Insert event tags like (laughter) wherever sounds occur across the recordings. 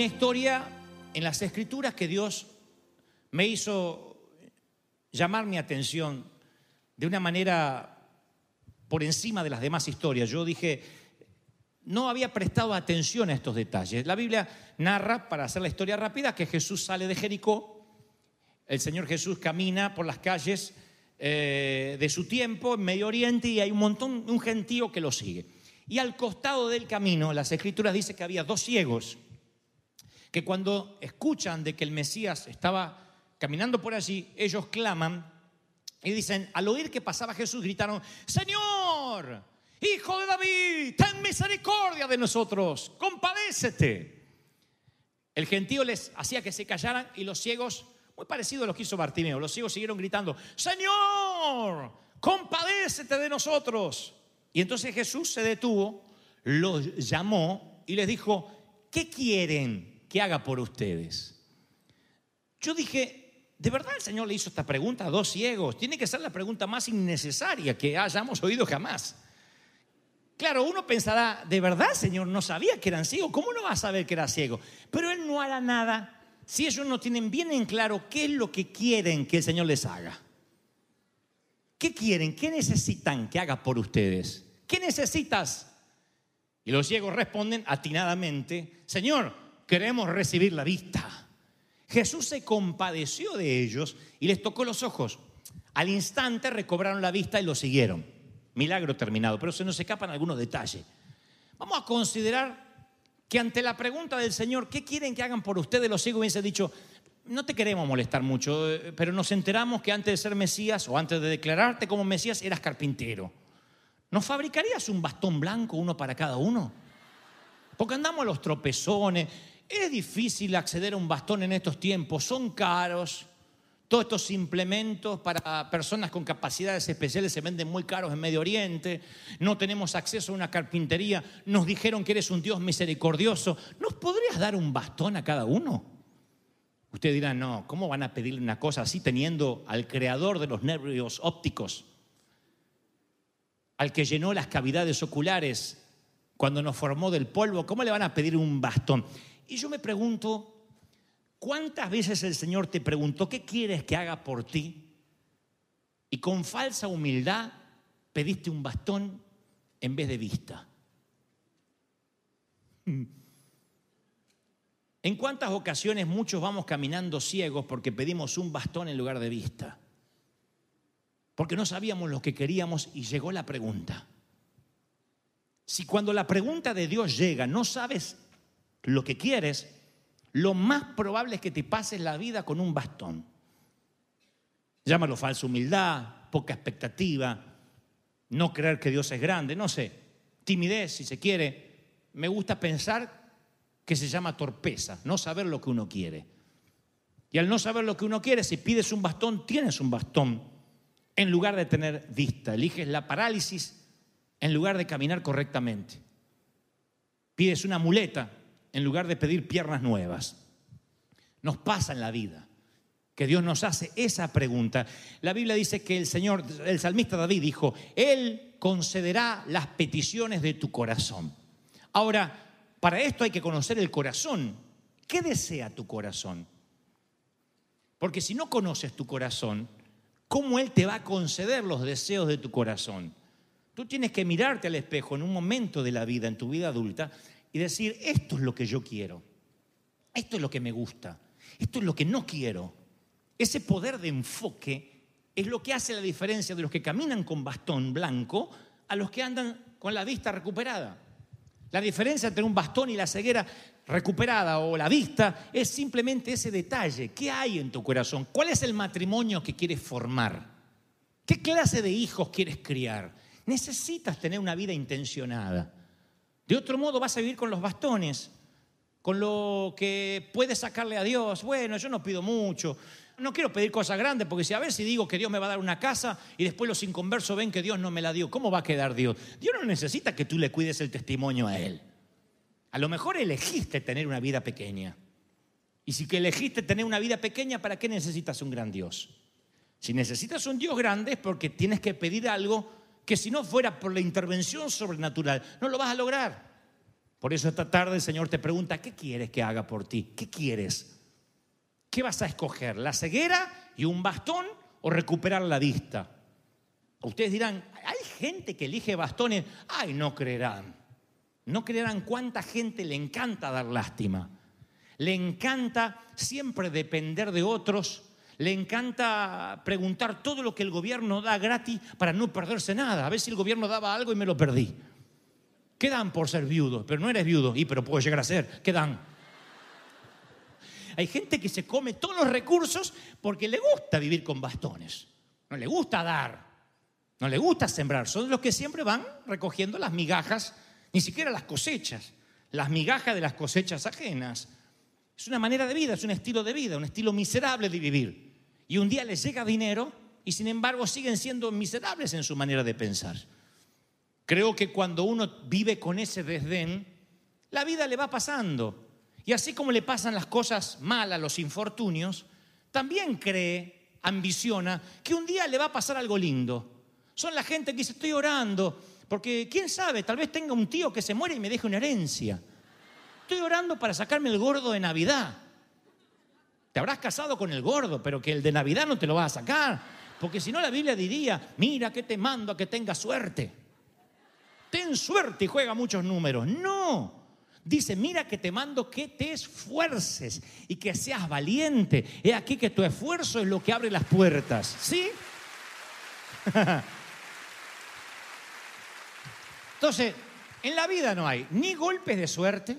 una historia en las escrituras que Dios me hizo llamar mi atención de una manera por encima de las demás historias. Yo dije, no había prestado atención a estos detalles. La Biblia narra, para hacer la historia rápida, que Jesús sale de Jericó, el Señor Jesús camina por las calles eh, de su tiempo en Medio Oriente y hay un montón, un gentío que lo sigue. Y al costado del camino, las escrituras dicen que había dos ciegos que cuando escuchan de que el Mesías estaba caminando por allí, ellos claman y dicen, al oír que pasaba Jesús, gritaron, Señor, Hijo de David, ten misericordia de nosotros, compadécete. El gentío les hacía que se callaran y los ciegos, muy parecido a lo que hizo Bartimeo, los ciegos siguieron gritando, Señor, compadécete de nosotros. Y entonces Jesús se detuvo, los llamó y les dijo, ¿qué quieren que haga por ustedes? Yo dije, ¿de verdad el Señor le hizo esta pregunta a dos ciegos? Tiene que ser la pregunta más innecesaria que hayamos oído jamás. Claro, uno pensará, ¿de verdad, Señor, no sabía que eran ciegos? ¿Cómo no va a saber que era ciego? Pero Él no hará nada si ellos no tienen bien en claro qué es lo que quieren que el Señor les haga. ¿Qué quieren? ¿Qué necesitan que haga por ustedes? ¿Qué necesitas? Y los ciegos responden atinadamente, Señor, queremos recibir la vista. Jesús se compadeció de ellos y les tocó los ojos. Al instante recobraron la vista y lo siguieron. Milagro terminado, pero se nos escapan algunos detalles. Vamos a considerar que ante la pregunta del Señor, ¿qué quieren que hagan por ustedes? Los ciegos hubiesen dicho, no te queremos molestar mucho, eh, pero nos enteramos que antes de ser Mesías o antes de declararte como Mesías eras carpintero. ¿Nos fabricarías un bastón blanco, uno para cada uno? Porque andamos a los tropezones. Es difícil acceder a un bastón en estos tiempos, son caros. Todos estos implementos para personas con capacidades especiales se venden muy caros en Medio Oriente. No tenemos acceso a una carpintería. Nos dijeron que eres un Dios misericordioso. ¿Nos podrías dar un bastón a cada uno? Usted dirá, no, ¿cómo van a pedirle una cosa así teniendo al creador de los nervios ópticos? Al que llenó las cavidades oculares cuando nos formó del polvo, ¿cómo le van a pedir un bastón? Y yo me pregunto, ¿cuántas veces el Señor te preguntó qué quieres que haga por ti? Y con falsa humildad pediste un bastón en vez de vista. (laughs) ¿En cuántas ocasiones muchos vamos caminando ciegos porque pedimos un bastón en lugar de vista? Porque no sabíamos lo que queríamos y llegó la pregunta. Si cuando la pregunta de Dios llega no sabes lo que quieres, lo más probable es que te pases la vida con un bastón. Llámalo falsa humildad, poca expectativa, no creer que Dios es grande, no sé, timidez si se quiere. Me gusta pensar que se llama torpeza, no saber lo que uno quiere. Y al no saber lo que uno quiere, si pides un bastón, tienes un bastón en lugar de tener vista. Eliges la parálisis en lugar de caminar correctamente. Pides una muleta en lugar de pedir piernas nuevas. Nos pasa en la vida que Dios nos hace esa pregunta. La Biblia dice que el Señor, el salmista David dijo, Él concederá las peticiones de tu corazón. Ahora, para esto hay que conocer el corazón. ¿Qué desea tu corazón? Porque si no conoces tu corazón, cómo Él te va a conceder los deseos de tu corazón. Tú tienes que mirarte al espejo en un momento de la vida, en tu vida adulta, y decir, esto es lo que yo quiero, esto es lo que me gusta, esto es lo que no quiero. Ese poder de enfoque es lo que hace la diferencia de los que caminan con bastón blanco a los que andan con la vista recuperada. La diferencia entre un bastón y la ceguera recuperada o la vista es simplemente ese detalle. ¿Qué hay en tu corazón? ¿Cuál es el matrimonio que quieres formar? ¿Qué clase de hijos quieres criar? Necesitas tener una vida intencionada. De otro modo vas a vivir con los bastones, con lo que puedes sacarle a Dios. Bueno, yo no pido mucho, no quiero pedir cosas grandes, porque si a ver si digo que Dios me va a dar una casa y después los inconversos ven que Dios no me la dio, ¿cómo va a quedar Dios? Dios no necesita que tú le cuides el testimonio a Él. A lo mejor elegiste tener una vida pequeña. Y si que elegiste tener una vida pequeña, ¿para qué necesitas un gran Dios? Si necesitas un Dios grande es porque tienes que pedir algo que si no fuera por la intervención sobrenatural, no lo vas a lograr. Por eso esta tarde el Señor te pregunta, ¿qué quieres que haga por ti? ¿Qué quieres? ¿Qué vas a escoger? ¿La ceguera y un bastón o recuperar la vista? Ustedes dirán, hay gente que elige bastones, ay, no creerán. No creerán cuánta gente le encanta dar lástima. Le encanta siempre depender de otros. Le encanta preguntar todo lo que el gobierno da gratis para no perderse nada. A ver si el gobierno daba algo y me lo perdí. ¿Qué dan por ser viudo? Pero no eres viudo. Y pero puedo llegar a ser. ¿Qué dan? Hay gente que se come todos los recursos porque le gusta vivir con bastones. No le gusta dar. No le gusta sembrar. Son los que siempre van recogiendo las migajas, ni siquiera las cosechas. Las migajas de las cosechas ajenas. Es una manera de vida, es un estilo de vida, un estilo miserable de vivir. Y un día les llega dinero y sin embargo siguen siendo miserables en su manera de pensar. Creo que cuando uno vive con ese desdén, la vida le va pasando. Y así como le pasan las cosas malas, los infortunios, también cree, ambiciona, que un día le va a pasar algo lindo. Son la gente que dice, estoy orando, porque quién sabe, tal vez tenga un tío que se muere y me deje una herencia. Estoy orando para sacarme el gordo de Navidad. Te habrás casado con el gordo, pero que el de Navidad no te lo vas a sacar. Porque si no la Biblia diría, mira que te mando a que tengas suerte. Ten suerte y juega muchos números. No, Dice, mira que te mando que te esfuerces y que seas valiente. He aquí que tu esfuerzo es lo que abre las puertas. ¿Sí? (laughs) Entonces, en la vida no hay ni golpes de suerte,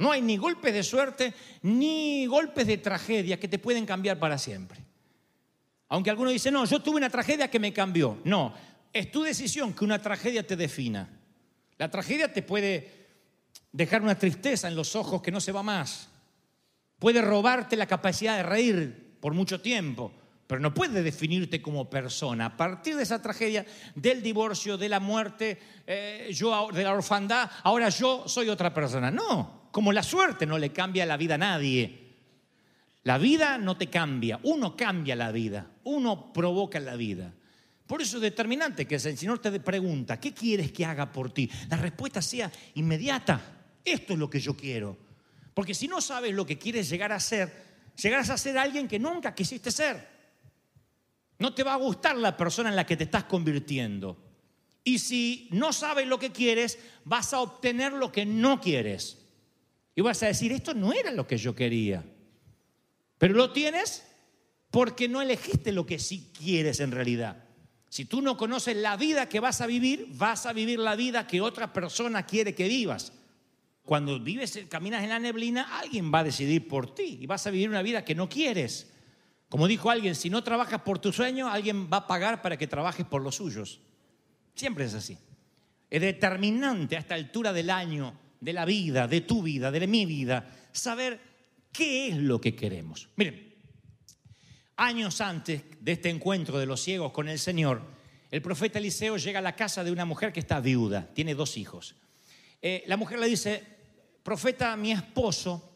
no hay ni golpes de suerte, ni golpes de tragedia que te pueden cambiar para siempre. Aunque alguno dice, no, yo tuve una tragedia que me cambió. No, es tu decisión que una tragedia te defina. La tragedia te puede dejar una tristeza en los ojos que no se va más. Puede robarte la capacidad de reír por mucho tiempo, pero no puede definirte como persona. A partir de esa tragedia, del divorcio, de la muerte, eh, yo, de la orfandad, ahora yo soy otra persona. No, como la suerte no le cambia la vida a nadie. La vida no te cambia, uno cambia la vida, uno provoca la vida. Por eso es determinante que el Señor te pregunta, ¿qué quieres que haga por ti? La respuesta sea inmediata. Esto es lo que yo quiero. Porque si no sabes lo que quieres llegar a ser, llegarás a ser alguien que nunca quisiste ser. No te va a gustar la persona en la que te estás convirtiendo. Y si no sabes lo que quieres, vas a obtener lo que no quieres. Y vas a decir, esto no era lo que yo quería. Pero lo tienes porque no elegiste lo que sí quieres en realidad. Si tú no conoces la vida que vas a vivir, vas a vivir la vida que otra persona quiere que vivas. Cuando vives, caminas en la neblina, alguien va a decidir por ti y vas a vivir una vida que no quieres. Como dijo alguien, si no trabajas por tu sueño, alguien va a pagar para que trabajes por los suyos. Siempre es así. Es determinante a esta altura del año, de la vida, de tu vida, de mi vida, saber qué es lo que queremos. Miren, años antes de este encuentro de los ciegos con el Señor, el profeta Eliseo llega a la casa de una mujer que está viuda, tiene dos hijos. Eh, la mujer le dice, profeta, mi esposo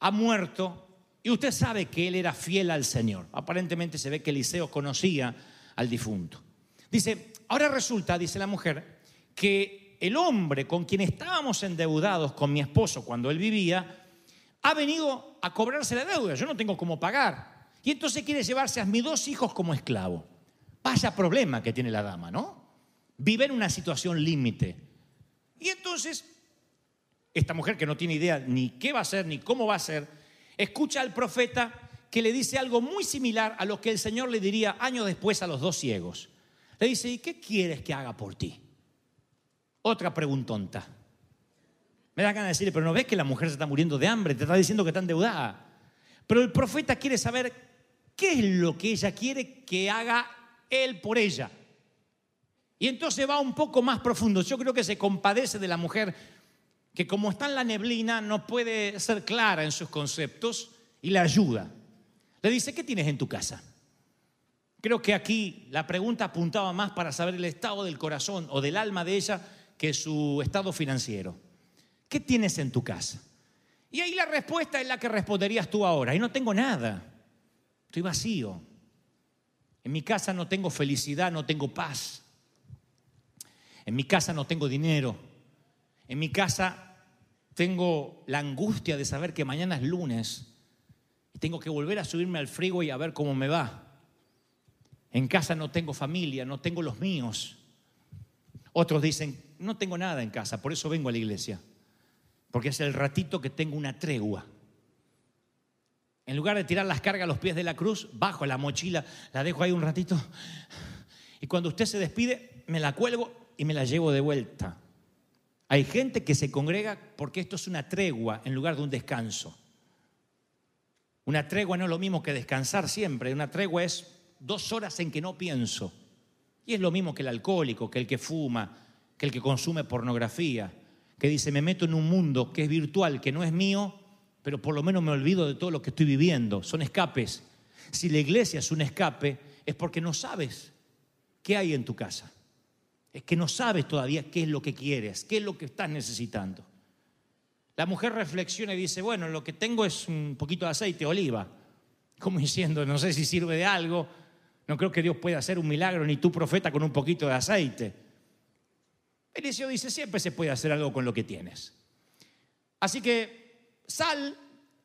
ha muerto y usted sabe que él era fiel al Señor. Aparentemente se ve que Eliseo conocía al difunto. Dice, ahora resulta, dice la mujer, que el hombre con quien estábamos endeudados con mi esposo cuando él vivía, ha venido a cobrarse la deuda. Yo no tengo cómo pagar. Y entonces quiere llevarse a mis dos hijos como esclavo. Vaya problema que tiene la dama, ¿no? Vive en una situación límite. Y entonces, esta mujer que no tiene idea ni qué va a hacer ni cómo va a ser, escucha al profeta que le dice algo muy similar a lo que el Señor le diría años después a los dos ciegos. Le dice, ¿y qué quieres que haga por ti? Otra preguntonta. Me da ganas de decirle, pero no ves que la mujer se está muriendo de hambre, te está diciendo que está endeudada. Pero el profeta quiere saber qué es lo que ella quiere que haga él por ella. Y entonces va un poco más profundo. Yo creo que se compadece de la mujer que como está en la neblina no puede ser clara en sus conceptos y le ayuda. Le dice, ¿qué tienes en tu casa? Creo que aquí la pregunta apuntaba más para saber el estado del corazón o del alma de ella que su estado financiero. ¿Qué tienes en tu casa? Y ahí la respuesta es la que responderías tú ahora. Y no tengo nada. Estoy vacío. En mi casa no tengo felicidad, no tengo paz. En mi casa no tengo dinero. En mi casa tengo la angustia de saber que mañana es lunes y tengo que volver a subirme al frigo y a ver cómo me va. En casa no tengo familia, no tengo los míos. Otros dicen, no tengo nada en casa, por eso vengo a la iglesia. Porque es el ratito que tengo una tregua. En lugar de tirar las cargas a los pies de la cruz, bajo la mochila, la dejo ahí un ratito. Y cuando usted se despide, me la cuelgo y me la llevo de vuelta. Hay gente que se congrega porque esto es una tregua en lugar de un descanso. Una tregua no es lo mismo que descansar siempre. Una tregua es dos horas en que no pienso. Y es lo mismo que el alcohólico, que el que fuma, que el que consume pornografía, que dice, me meto en un mundo que es virtual, que no es mío, pero por lo menos me olvido de todo lo que estoy viviendo. Son escapes. Si la iglesia es un escape, es porque no sabes qué hay en tu casa. Es que no sabes todavía qué es lo que quieres, qué es lo que estás necesitando. La mujer reflexiona y dice, bueno, lo que tengo es un poquito de aceite oliva. Como (laughs) diciendo, no sé si sirve de algo, no creo que Dios pueda hacer un milagro, ni tu profeta con un poquito de aceite. Eliseo dice, siempre se puede hacer algo con lo que tienes. Así que sal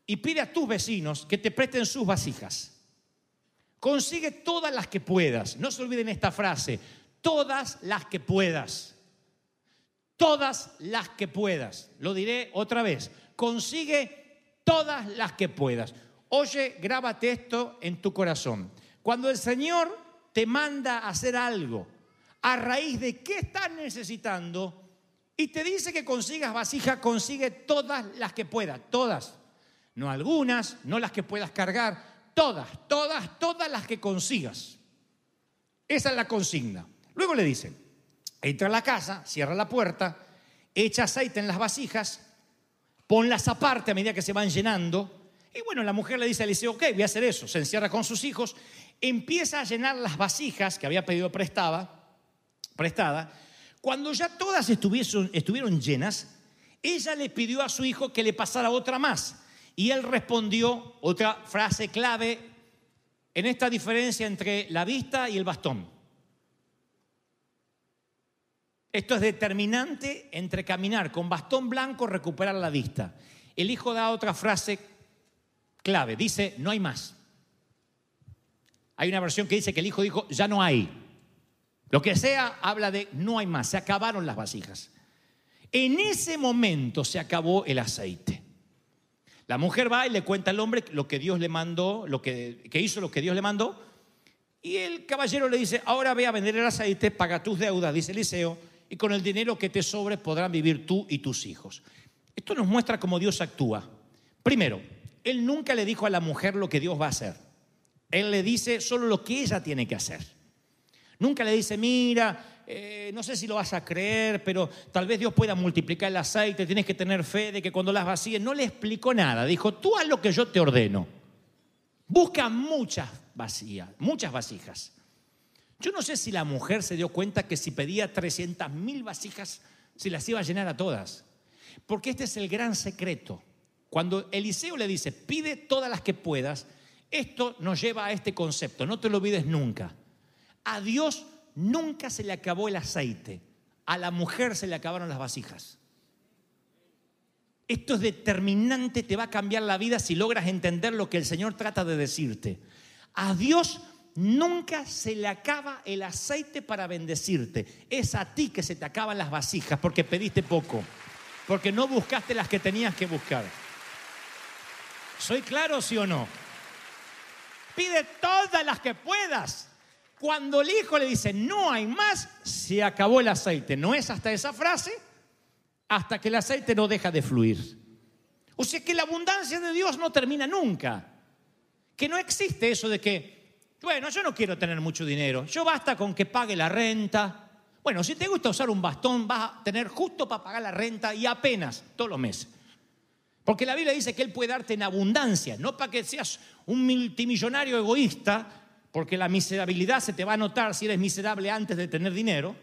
y pide a tus vecinos que te presten sus vasijas. Consigue todas las que puedas. No se olviden esta frase, todas las que puedas. Todas las que puedas. Lo diré otra vez. Consigue todas las que puedas. Oye, grábate esto en tu corazón. Cuando el Señor te manda a hacer algo, a raíz de qué estás necesitando, y te dice que consigas vasija, consigue todas las que puedas, todas. No algunas, no las que puedas cargar, todas, todas, todas las que consigas. Esa es la consigna. Luego le dice, entra a la casa, cierra la puerta, echa aceite en las vasijas, ponlas aparte a medida que se van llenando. Y bueno, la mujer le dice a Eliseo, ok, voy a hacer eso. Se encierra con sus hijos empieza a llenar las vasijas que había pedido prestada, prestada. Cuando ya todas estuvieron, llenas, ella le pidió a su hijo que le pasara otra más. Y él respondió otra frase clave en esta diferencia entre la vista y el bastón. Esto es determinante entre caminar con bastón blanco, recuperar la vista. El hijo da otra frase clave, dice, no hay más. Hay una versión que dice que el hijo dijo, ya no hay. Lo que sea habla de no hay más, se acabaron las vasijas. En ese momento se acabó el aceite. La mujer va y le cuenta al hombre lo que Dios le mandó, lo que, que hizo lo que Dios le mandó. Y el caballero le dice, ahora ve a vender el aceite, paga tus deudas, dice Eliseo, y con el dinero que te sobre podrán vivir tú y tus hijos. Esto nos muestra cómo Dios actúa. Primero, Él nunca le dijo a la mujer lo que Dios va a hacer. Él le dice solo lo que ella tiene que hacer. Nunca le dice, mira, eh, no sé si lo vas a creer, pero tal vez Dios pueda multiplicar el aceite, tienes que tener fe de que cuando las vacíes, no le explicó nada, dijo, tú haz lo que yo te ordeno. Busca muchas vacías, muchas vasijas. Yo no sé si la mujer se dio cuenta que si pedía 300 mil vasijas, se las iba a llenar a todas. Porque este es el gran secreto. Cuando Eliseo le dice, pide todas las que puedas, esto nos lleva a este concepto, no te lo olvides nunca. A Dios nunca se le acabó el aceite, a la mujer se le acabaron las vasijas. Esto es determinante, te va a cambiar la vida si logras entender lo que el Señor trata de decirte. A Dios nunca se le acaba el aceite para bendecirte. Es a ti que se te acaban las vasijas porque pediste poco, porque no buscaste las que tenías que buscar. ¿Soy claro, sí o no? Pide todas las que puedas. Cuando el hijo le dice, no hay más, se acabó el aceite. No es hasta esa frase, hasta que el aceite no deja de fluir. O sea que la abundancia de Dios no termina nunca. Que no existe eso de que, bueno, yo no quiero tener mucho dinero, yo basta con que pague la renta. Bueno, si te gusta usar un bastón, vas a tener justo para pagar la renta y apenas todos los meses. Porque la Biblia dice que Él puede darte en abundancia, no para que seas un multimillonario egoísta, porque la miserabilidad se te va a notar si eres miserable antes de tener dinero.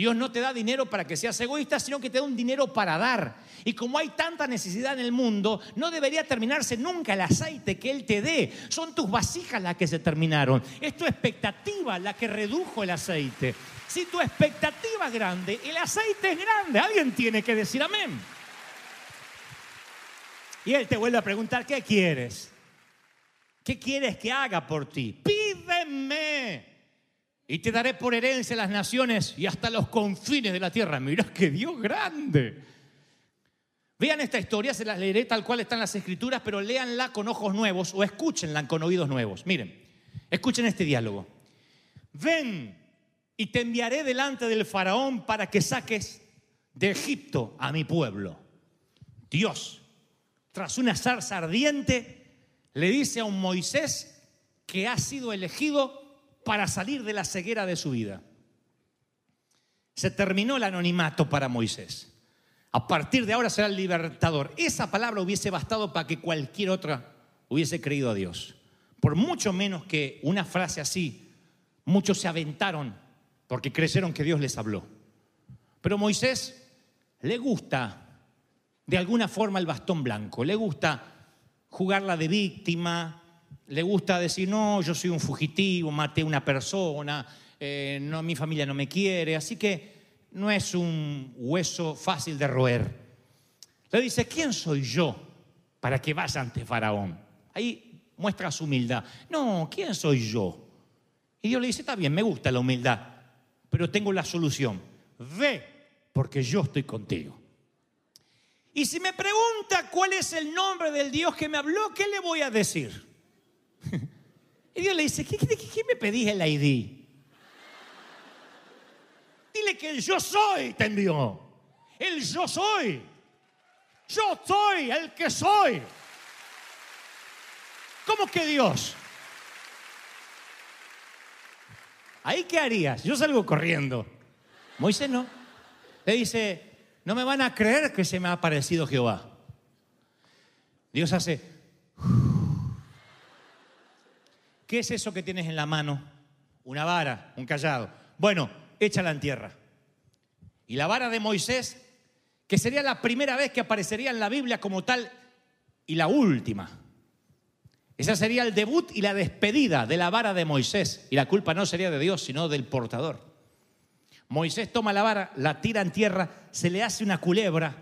Dios no te da dinero para que seas egoísta, sino que te da un dinero para dar. Y como hay tanta necesidad en el mundo, no debería terminarse nunca el aceite que Él te dé. Son tus vasijas las que se terminaron. Es tu expectativa la que redujo el aceite. Si tu expectativa es grande, el aceite es grande. Alguien tiene que decir amén. Y Él te vuelve a preguntar, ¿qué quieres? ¿Qué quieres que haga por ti? Pídeme. Y te daré por herencia las naciones y hasta los confines de la tierra. Mirá qué Dios grande. Vean esta historia, se las leeré tal cual están las escrituras, pero léanla con ojos nuevos o escúchenla con oídos nuevos. Miren, escuchen este diálogo. Ven y te enviaré delante del faraón para que saques de Egipto a mi pueblo. Dios, tras una zarza ardiente, le dice a un Moisés que ha sido elegido para salir de la ceguera de su vida. Se terminó el anonimato para Moisés. A partir de ahora será el libertador. Esa palabra hubiese bastado para que cualquier otra hubiese creído a Dios. Por mucho menos que una frase así, muchos se aventaron porque creyeron que Dios les habló. Pero Moisés le gusta de alguna forma el bastón blanco, le gusta jugarla de víctima, le gusta decir, no, yo soy un fugitivo, maté a una persona, eh, no, mi familia no me quiere, así que no es un hueso fácil de roer. Le dice, ¿quién soy yo para que vaya ante Faraón? Ahí muestra su humildad. No, ¿quién soy yo? Y Dios le dice, está bien, me gusta la humildad, pero tengo la solución. Ve, porque yo estoy contigo. Y si me pregunta cuál es el nombre del Dios que me habló, ¿qué le voy a decir? (laughs) Y Dios le dice, ¿qué, me pedís el ID? (laughs) Dile que el yo soy te envió. El yo soy. Yo soy el que soy. ¿Cómo que Dios? ¿Ahí qué harías? Yo salgo corriendo. Moisés no. Le dice, no me van a creer que se me ha aparecido Jehová. Dios hace, ¿qué es eso que tienes en la mano? Una vara, un callado. Bueno, échala en tierra. Y la vara de Moisés, que sería la primera vez que aparecería en la Biblia como tal y la última. Esa sería el debut y la despedida de la vara de Moisés. Y la culpa no sería de Dios, sino del portador. Moisés toma la vara, la tira en tierra, se le hace una culebra.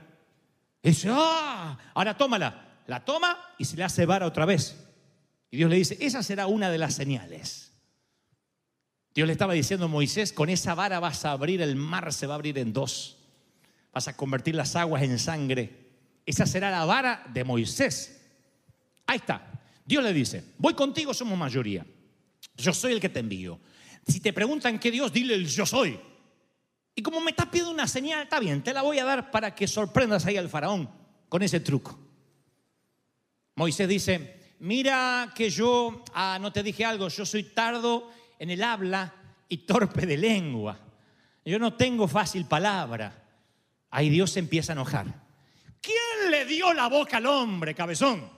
Y dice, ¡ah! Ahora tómala. La toma y se le hace vara otra vez. Y Dios le dice, esa será una de las señales. Dios le estaba diciendo a Moisés, con esa vara vas a abrir el mar, se va a abrir en dos. Vas a convertir las aguas en sangre. Esa será la vara de Moisés. Ahí está. Dios le dice, voy contigo, somos mayoría. Yo soy el que te envío. Si te preguntan qué Dios, dile el yo soy. Y como me estás pidiendo una señal, está bien, te la voy a dar para que sorprendas ahí al faraón con ese truco. Moisés dice, mira que yo, ah, no te dije algo, yo soy tardo en el habla y torpe de lengua. Yo no tengo fácil palabra. Ahí Dios se empieza a enojar. ¿Quién le dio la boca al hombre, cabezón?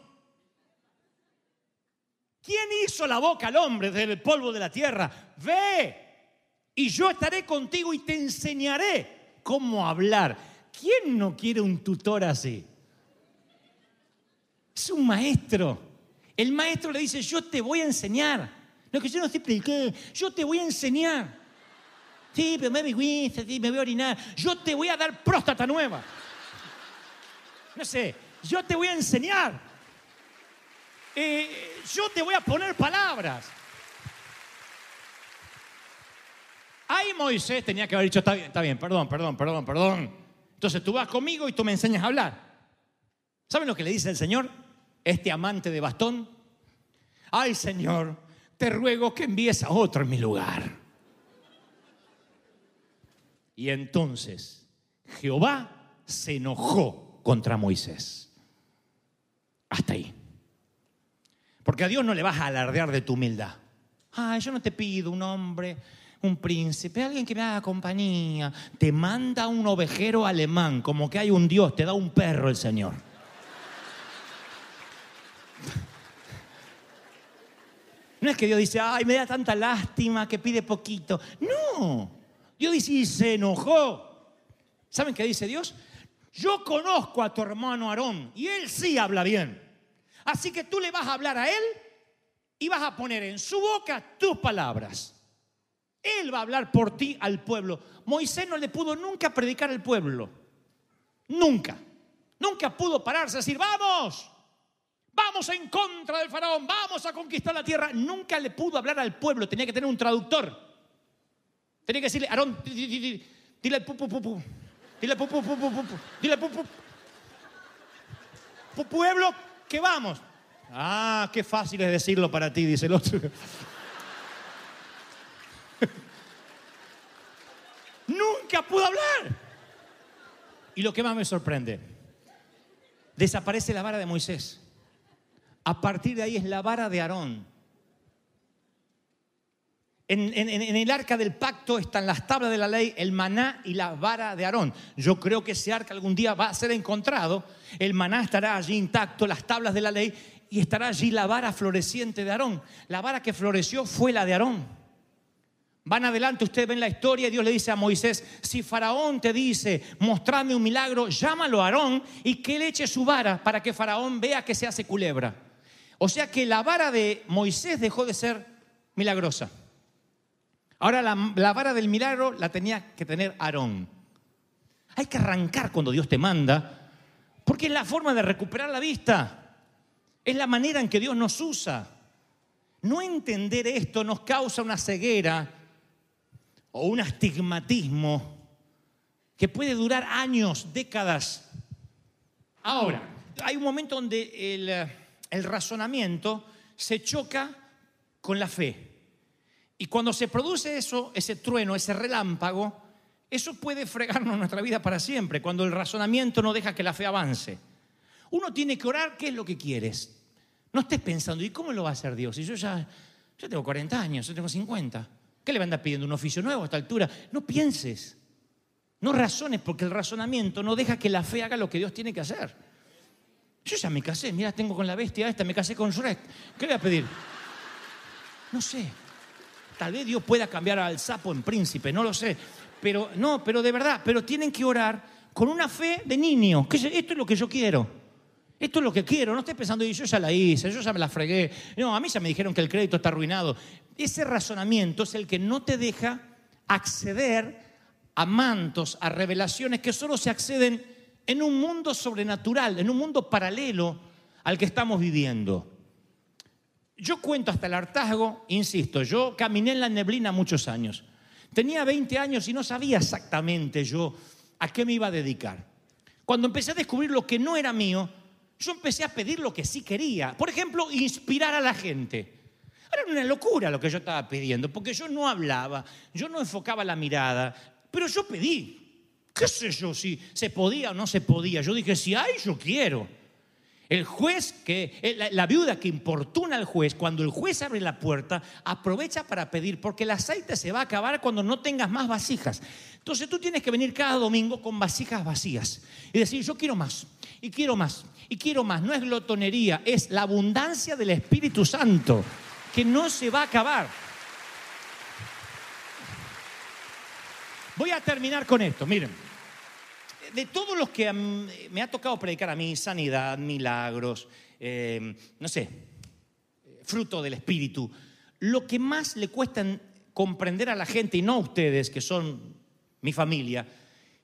¿Quién hizo la boca al hombre desde el polvo de la tierra? Ve, y yo estaré contigo y te enseñaré cómo hablar. ¿Quién no quiere un tutor así? Es un maestro. El maestro le dice, yo te voy a enseñar. No que yo no sé predicar, yo te voy a enseñar. Sí, pero me vergüenza, sí, me voy a orinar. Yo te voy a dar próstata nueva. No sé, yo te voy a enseñar. eh, yo te voy a poner palabras. Ahí Moisés tenía que haber dicho, está bien, está bien, perdón, perdón, perdón, perdón. Entonces tú vas conmigo y tú me enseñas a hablar. ¿Saben lo que le dice el Señor? Este amante de bastón. Ay Señor, te ruego que envíes a otro en mi lugar. Y entonces Jehová se enojó contra Moisés. Hasta ahí. Porque a Dios no le vas a alardear de tu humildad. Ay, yo no te pido un hombre, un príncipe, alguien que me haga compañía. Te manda un ovejero alemán, como que hay un Dios, te da un perro el Señor. No es que Dios dice, ay, me da tanta lástima que pide poquito. No. Dios dice, y se enojó. ¿Saben qué dice Dios? Yo conozco a tu hermano Aarón y él sí habla bien. Así que tú le vas a hablar a él y vas a poner en su boca tus palabras. Él va a hablar por ti al pueblo. Moisés no le pudo nunca predicar al pueblo. Nunca. Nunca pudo pararse a decir, vamos, vamos en contra del faraón, vamos a conquistar la tierra. Nunca le pudo hablar al pueblo, tenía que tener un traductor. Tenía que decirle, Aarón, dile al pu, pu, pu, pu. Dile al pu, pu, pu, pu, pu, pu. Dile al pu, pu. Pu- Pueblo, que vamos. Ah, qué fácil es decirlo para ti, dice el otro. (laughs) Nunca pudo hablar. Y lo que más me sorprende, desaparece la vara de Moisés. A partir de ahí es la vara de Aarón. En, el arca del pacto están las tablas de la ley, el maná y la vara de Aarón. Yo creo que ese arca algún día va a ser encontrado. El maná estará allí intacto, las tablas de la ley, y estará allí la vara floreciente de Aarón. La vara que floreció fue la de Aarón. Van adelante, ustedes ven la historia y Dios le dice a Moisés, si Faraón te dice, mostrame un milagro, llámalo a Aarón y que le eche su vara para que Faraón vea que se hace culebra. O sea que la vara de Moisés dejó de ser milagrosa. Ahora la, vara del milagro la tenía que tener Aarón. Hay que arrancar cuando Dios te manda, porque es la forma de recuperar la vista. Es la manera en que Dios nos usa. No entender esto nos causa una ceguera o un astigmatismo que puede durar años, décadas. Ahora, hay un momento donde el, eh, el razonamiento se choca con la fe. Y cuando se produce eso, ese trueno, ese relámpago, eso puede fregarnos nuestra vida para siempre, cuando el razonamiento no deja que la fe avance. Uno tiene que orar qué es lo que quieres. No estés pensando, ¿y cómo lo va a hacer Dios? Si yo ya, yo tengo 40 años, yo tengo 50. ¿Qué le va a andar pidiendo un oficio nuevo a esta altura? No pienses. No razones, porque el razonamiento no deja que la fe haga lo que Dios tiene que hacer. Yo ya me casé, mira, tengo con la bestia esta, me casé con Shrek. ¿Qué le voy a pedir? No sé. Tal vez Dios pueda cambiar al sapo en príncipe, no lo sé. Pero no, pero de verdad, pero tienen que orar con una fe de niño. Que esto es lo que yo quiero. Esto es lo que quiero. No estés pensando, "Y yo ya la hice, yo ya me la fregué. No, a mí ya me dijeron que el crédito está arruinado. Ese razonamiento es el que no te deja acceder a mantos, a revelaciones que solo se acceden en un mundo sobrenatural, en un mundo paralelo al que estamos viviendo. Yo cuento hasta el hartazgo, insisto, yo caminé en la neblina muchos años. Tenía 20 años y no sabía exactamente yo a qué me iba a dedicar. Cuando empecé a descubrir lo que no era mío, yo empecé a pedir lo que sí quería. Por ejemplo, inspirar a la gente. Era una locura lo que yo estaba pidiendo, porque yo no hablaba, yo no enfocaba la mirada, pero yo pedí. ¿Qué sé yo si se podía o no se podía? Yo dije, si hay, yo quiero. El juez, que, eh, la, la viuda que importuna al juez, cuando el juez abre la puerta, aprovecha para pedir, porque el aceite se va a acabar cuando no tengas más vasijas. Entonces tú tienes que venir cada domingo con vasijas vacías y decir, yo quiero más, y quiero más, y quiero más. No es glotonería, es la abundancia del Espíritu Santo, que no se va a acabar. Voy a terminar con esto, miren de todos los que me ha tocado predicar a mí, sanidad, milagros, eh, no sé, fruto del Espíritu, lo que más le cuesta comprender a la gente, y no a ustedes que son mi familia,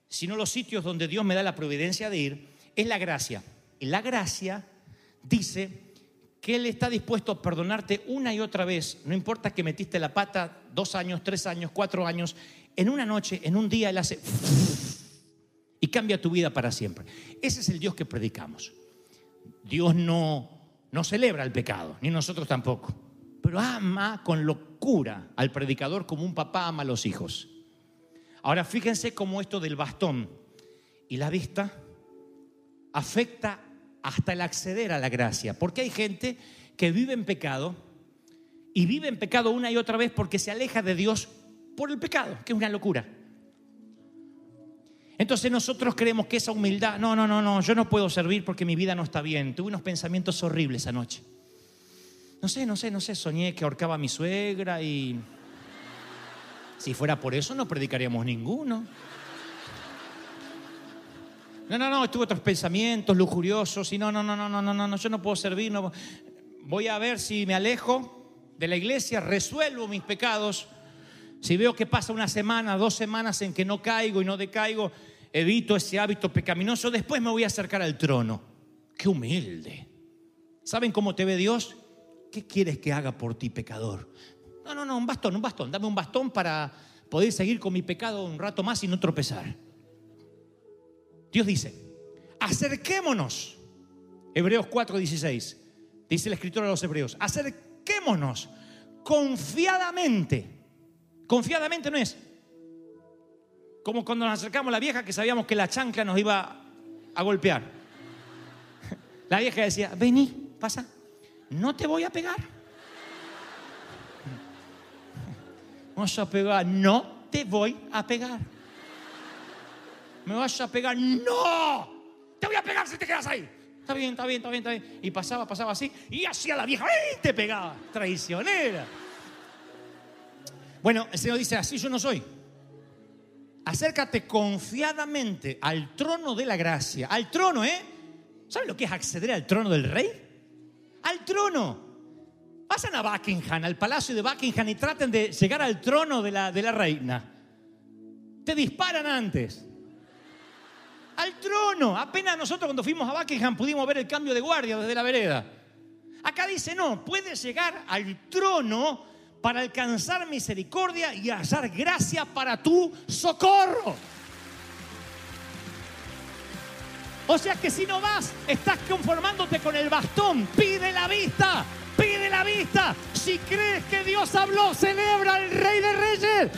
sino los sitios donde Dios me da la providencia de ir, es la gracia. Y la gracia dice que Él está dispuesto a perdonarte una y otra vez, no importa que metiste la pata dos años, tres años, cuatro años, en una noche, en un día Él hace y cambia tu vida para siempre. Ese es el Dios que predicamos. Dios no, no celebra el pecado, ni nosotros tampoco, pero ama con locura al predicador como un papá ama a los hijos. Ahora fíjense cómo esto del bastón y la vista afecta hasta el acceder a la gracia, porque hay gente que vive en pecado y vive en pecado una y otra vez porque se aleja de Dios por el pecado, que es una locura. Entonces nosotros creemos que esa humildad, no, no, no, no, yo no puedo servir porque mi vida no está bien. Tuve unos pensamientos horribles anoche. No sé, no sé, no sé, soñé que ahorcaba a mi suegra y... Si fuera por eso no predicaríamos ninguno. No, no, no, tuve otros pensamientos lujuriosos y no, no, no, no, no, no, no, yo no puedo servir. No, voy a ver si me alejo de la iglesia, resuelvo mis pecados si veo que pasa una semana, dos semanas en que no caigo y no decaigo, evito ese hábito pecaminoso, después me voy a acercar al trono. Qué humilde. ¿Saben cómo te ve Dios? ¿Qué quieres que haga por ti, pecador? No, no, no, un bastón, un bastón. Dame un bastón para poder seguir con mi pecado un rato más y no tropezar. Dios dice, acerquémonos. Hebreos 4:16. Dice el escritor a los hebreos, acerquémonos confiadamente Confiadamente no es. Como cuando nos acercamos a la vieja que sabíamos que la chancla nos iba a golpear. (laughs) La vieja decía, vení, pasa, no te voy a pegar. Vamos a pegar, no te voy a pegar. Me vas a pegar, no, te voy a pegar si te quedas ahí. Está bien, está bien, está bien, está bien. Y pasaba, pasaba así, y hacía la vieja, ¡ay! te pegaba, traicionera. Bueno, el Señor dice, así yo no soy. Acércate confiadamente al trono de la gracia. Al trono, ¿eh? ¿Sabes lo que es acceder al trono del rey? Al trono. Pasan a Buckingham, al palacio de Buckingham y traten de llegar al trono de la, de la reina. Te disparan antes. Al trono. Apenas nosotros cuando fuimos a Buckingham pudimos ver el cambio de guardia desde la vereda. Acá dice, no, puedes llegar al trono para alcanzar misericordia y hallar gracia para tu socorro. O sea que si no vas, estás conformándote con el bastón. Pide la vista, pide la vista. Si crees que Dios habló, celebra al Rey de Reyes.